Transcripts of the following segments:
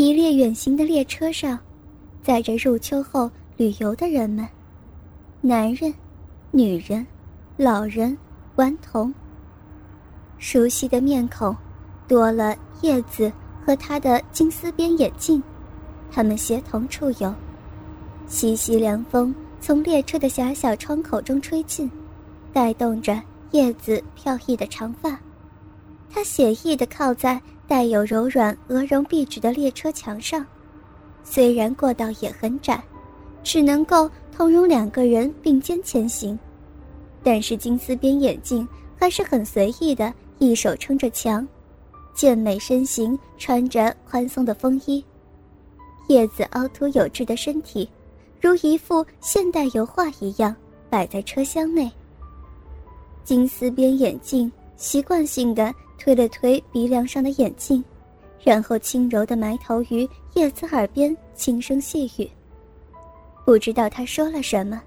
一列远行的列车上，载着入秋后旅游的人们，男人、女人、老人、顽童。熟悉的面孔，多了叶子和他的金丝边眼镜，他们协同出游。习习凉风从列车的狭小窗口中吹进，带动着叶子飘逸的长发。他写意地靠在带有柔软鹅绒壁纸的列车墙上，虽然过道也很窄，只能够通容两个人并肩前行，但是金丝边眼镜还是很随意的，一手撑着墙，健美身形，穿着宽松的风衣，叶子凹凸有致的身体，如一幅现代油画一样摆在车厢内。金丝边眼镜习惯性的。推了推鼻梁上的眼镜，然后轻柔的埋头于叶子耳边轻声细语。不知道他说了什么，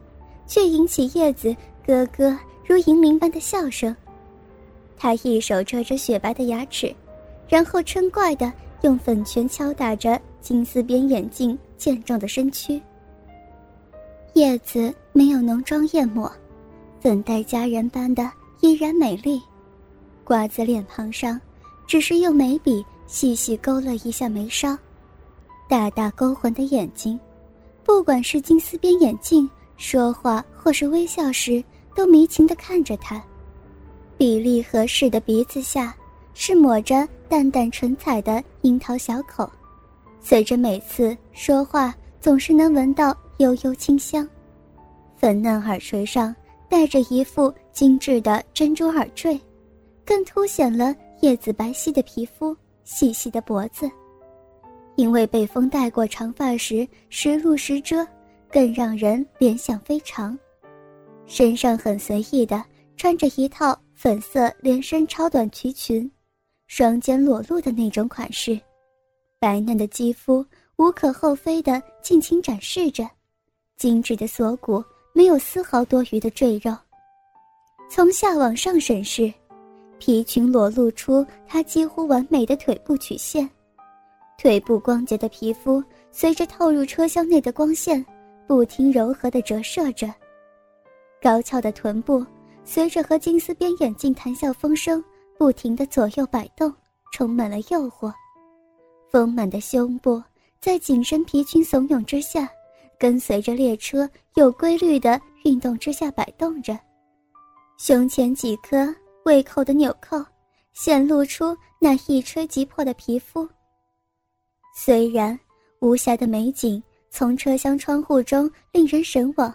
却引起叶子咯咯如银铃般的笑声。他一手遮着雪白的牙齿，然后嗔怪的用粉拳敲打着金丝边眼镜健壮的身躯。叶子没有浓妆艳抹，粉黛佳人般的依然美丽。瓜子脸庞上，只是用眉笔细细勾了一下眉梢，大大勾魂的眼睛，不管是金丝边眼镜说话或是微笑时，都迷情地看着他。比例合适的鼻子下，是抹着淡淡唇彩的樱桃小口，随着每次说话，总是能闻到悠悠清香。粉嫩耳垂上戴着一副精致的珍珠耳坠。更凸显了叶子白皙的皮肤、细细的脖子，因为被风带过长发时时露时遮，更让人联想非常。身上很随意的穿着一套粉色连身超短裙裙，双肩裸露的那种款式，白嫩的肌肤无可厚非的尽情展示着，精致的锁骨没有丝毫多余的赘肉，从下往上审视。皮裙裸露出她几乎完美的腿部曲线，腿部光洁的皮肤随着透入车厢内的光线，不停柔和的折射着。高翘的臀部随着和金丝边眼镜谈笑风生，不停的左右摆动，充满了诱惑。丰满的胸部在紧身皮裙怂恿之下，跟随着列车有规律的运动之下摆动着，胸前几颗。胃口的纽扣显露出那一吹即破的皮肤。虽然无暇的美景从车厢窗户中令人神往，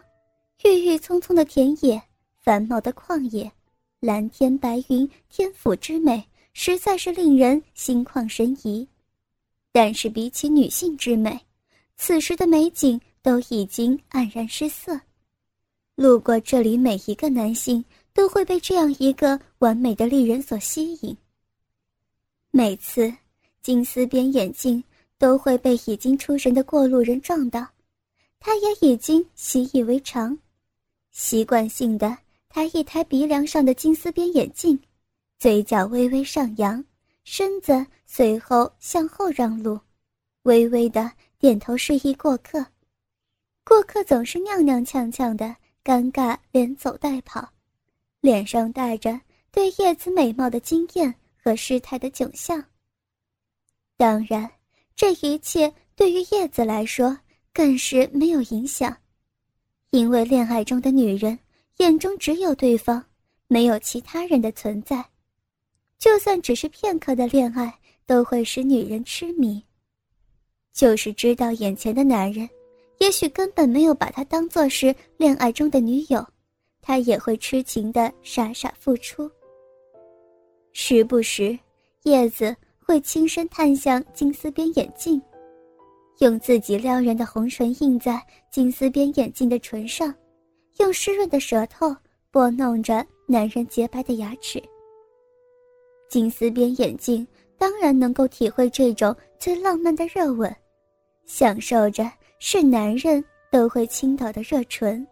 郁郁葱葱的田野、繁茂的旷野、蓝天白云、天府之美，实在是令人心旷神怡。但是比起女性之美，此时的美景都已经黯然失色。路过这里，每一个男性。都会被这样一个完美的丽人所吸引。每次金丝边眼镜都会被已经出神的过路人撞到，他也已经习以为常，习惯性的抬一抬鼻梁上的金丝边眼镜，嘴角微微上扬，身子随后向后让路，微微的点头示意过客。过客总是踉踉跄跄的，尴尬连走带跑。脸上带着对叶子美貌的惊艳和失态的窘相。当然，这一切对于叶子来说更是没有影响，因为恋爱中的女人眼中只有对方，没有其他人的存在。就算只是片刻的恋爱，都会使女人痴迷。就是知道眼前的男人，也许根本没有把她当作是恋爱中的女友。他也会痴情的傻傻付出。时不时，叶子会轻声探向金丝边眼镜，用自己撩人的红唇印在金丝边眼镜的唇上，用湿润的舌头拨弄着男人洁白的牙齿。金丝边眼镜当然能够体会这种最浪漫的热吻，享受着是男人都会倾倒的热唇。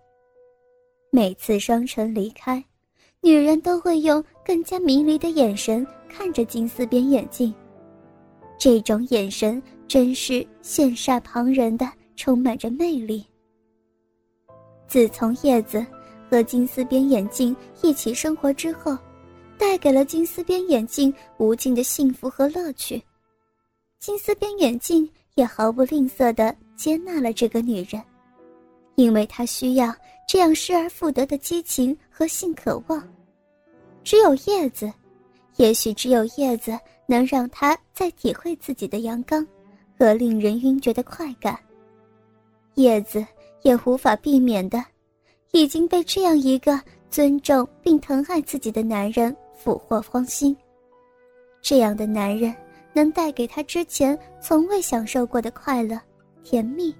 每次双唇离开，女人都会用更加迷离的眼神看着金丝边眼镜。这种眼神真是羡煞旁人的，充满着魅力。自从叶子和金丝边眼镜一起生活之后，带给了金丝边眼镜无尽的幸福和乐趣。金丝边眼镜也毫不吝啬地接纳了这个女人，因为她需要这样失而复得的激情和性渴望。只有叶子，也许只有叶子能让他再体会自己的阳刚和令人晕厥的快感。叶子也无法避免的，已经被这样一个尊重并疼爱自己的男人俘获芳心。这样的男人能带给他之前从未享受过的快乐、甜蜜。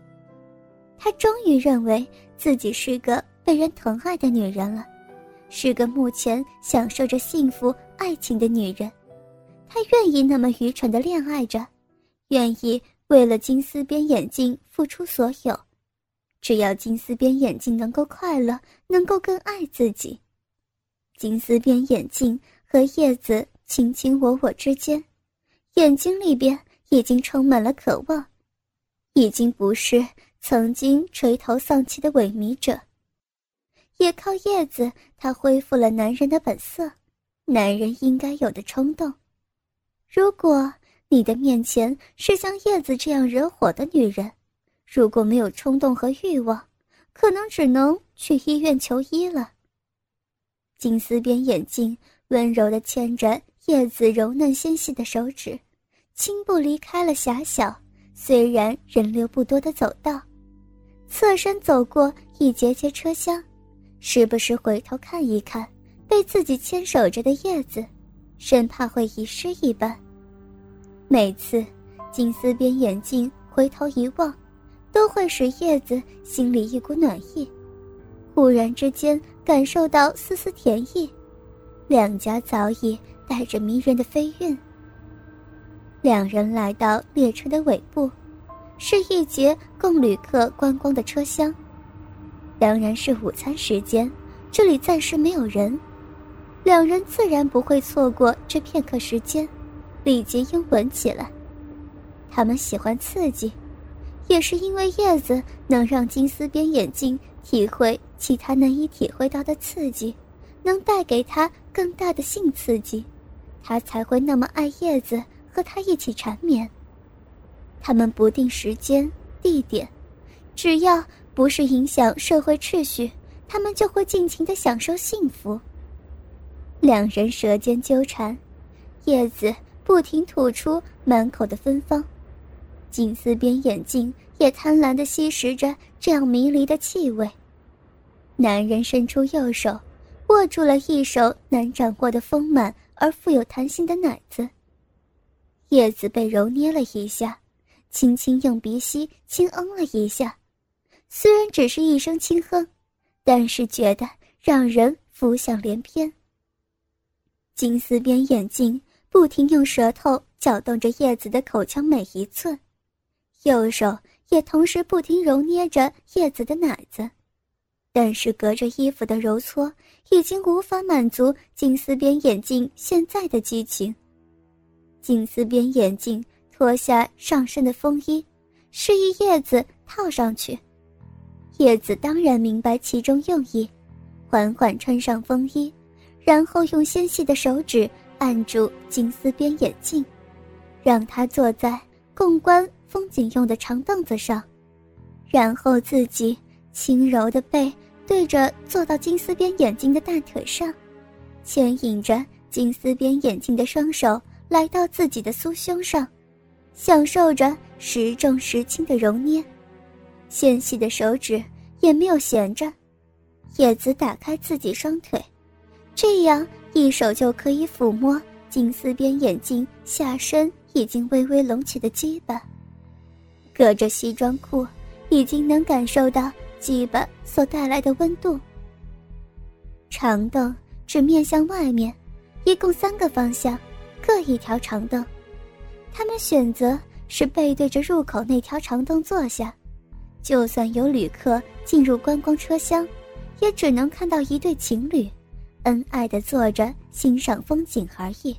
他终于认为自己是个被人疼爱的女人了。是个目前享受着幸福爱情的女人，她愿意那么愚蠢的恋爱着，愿意为了金丝边眼镜付出所有，只要金丝边眼镜能够快乐，能够更爱自己。金丝边眼镜和叶子卿卿我我之间，眼睛里边已经充满了渴望，已经不是曾经垂头丧气的萎靡者。也靠叶子，他恢复了男人的本色，男人应该有的冲动。如果你的面前是像叶子这样惹火的女人，如果没有冲动和欲望，可能只能去医院求医了。金丝边眼镜温柔地牵着叶子柔嫩纤细的手指，轻步离开了狭小、虽然人流不多的走道，侧身走过一节节车厢。时不时回头看一看被自己牵手着的叶子，生怕会遗失一般。每次金丝边眼镜回头一望，都会使叶子心里一股暖意，忽然之间感受到丝丝甜意。两颊早已带着迷人的飞韵。两人来到列车的尾部，是一节供旅客观光的车厢。当然是午餐时间，这里暂时没有人，两人自然不会错过这片刻时间，立即拥吻起来。他们喜欢刺激，也是因为叶子能让金丝边眼镜体会其他难以体会到的刺激，能带给他更大的性刺激，他才会那么爱叶子，和他一起缠绵。他们不定时间、地点，只要。不是影响社会秩序，他们就会尽情的享受幸福。两人舌尖纠缠，叶子不停吐出满口的芬芳，金丝边眼镜也贪婪的吸食着这样迷离的气味。男人伸出右手，握住了一手难掌握的丰满而富有弹性的奶子。叶子被揉捏了一下，轻轻用鼻息轻嗯了一下。虽然只是一声轻哼，但是觉得让人浮想联翩。金丝边眼镜不停用舌头搅动着叶子的口腔每一寸，右手也同时不停揉捏着叶子的奶子，但是隔着衣服的揉搓已经无法满足金丝边眼镜现在的激情。金丝边眼镜脱下上身的风衣，示意叶子套上去。叶子当然明白其中用意，缓缓穿上风衣，然后用纤细的手指按住金丝边眼镜，让他坐在共观风景用的长凳子上，然后自己轻柔的背对着坐到金丝边眼镜的大腿上，牵引着金丝边眼镜的双手来到自己的酥胸上，享受着时重时轻的揉捏。纤细的手指也没有闲着，叶子打开自己双腿，这样一手就可以抚摸金丝边眼镜下身已经微微隆起的鸡巴。隔着西装裤，已经能感受到鸡巴所带来的温度。长凳只面向外面，一共三个方向，各一条长凳。他们选择是背对着入口那条长凳坐下。就算有旅客进入观光车厢，也只能看到一对情侣，恩爱的坐着欣赏风景而已。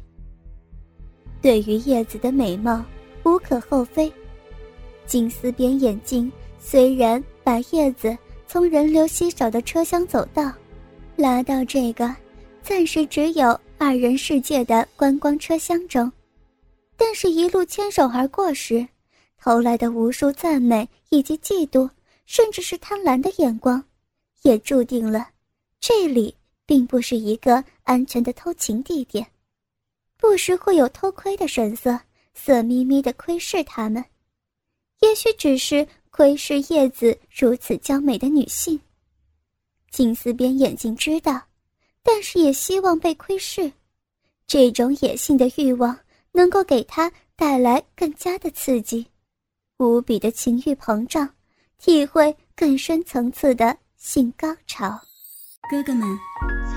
对于叶子的美貌，无可厚非，金丝边眼镜虽然把叶子从人流稀少的车厢走道拉到这个暂时只有二人世界的观光车厢中，但是，一路牵手而过时，投来的无数赞美以及嫉妒，甚至是贪婪的眼光，也注定了这里并不是一个安全的偷情地点，不时会有偷窥的神色，色眯眯的窥视他们。也许只是窥视叶子如此娇美的女性。金丝边眼睛知道，但是也希望被窥视。这种野性的欲望能够给他带来更加的刺激，无比的情欲膨胀，体会更深层次的性高潮。哥哥们，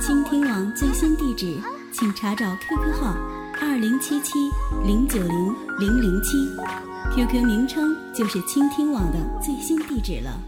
倾听网最新地址，请查找 QQ 号二零七七零九零零零七。QQ 名称就是倾听网的最新地址了。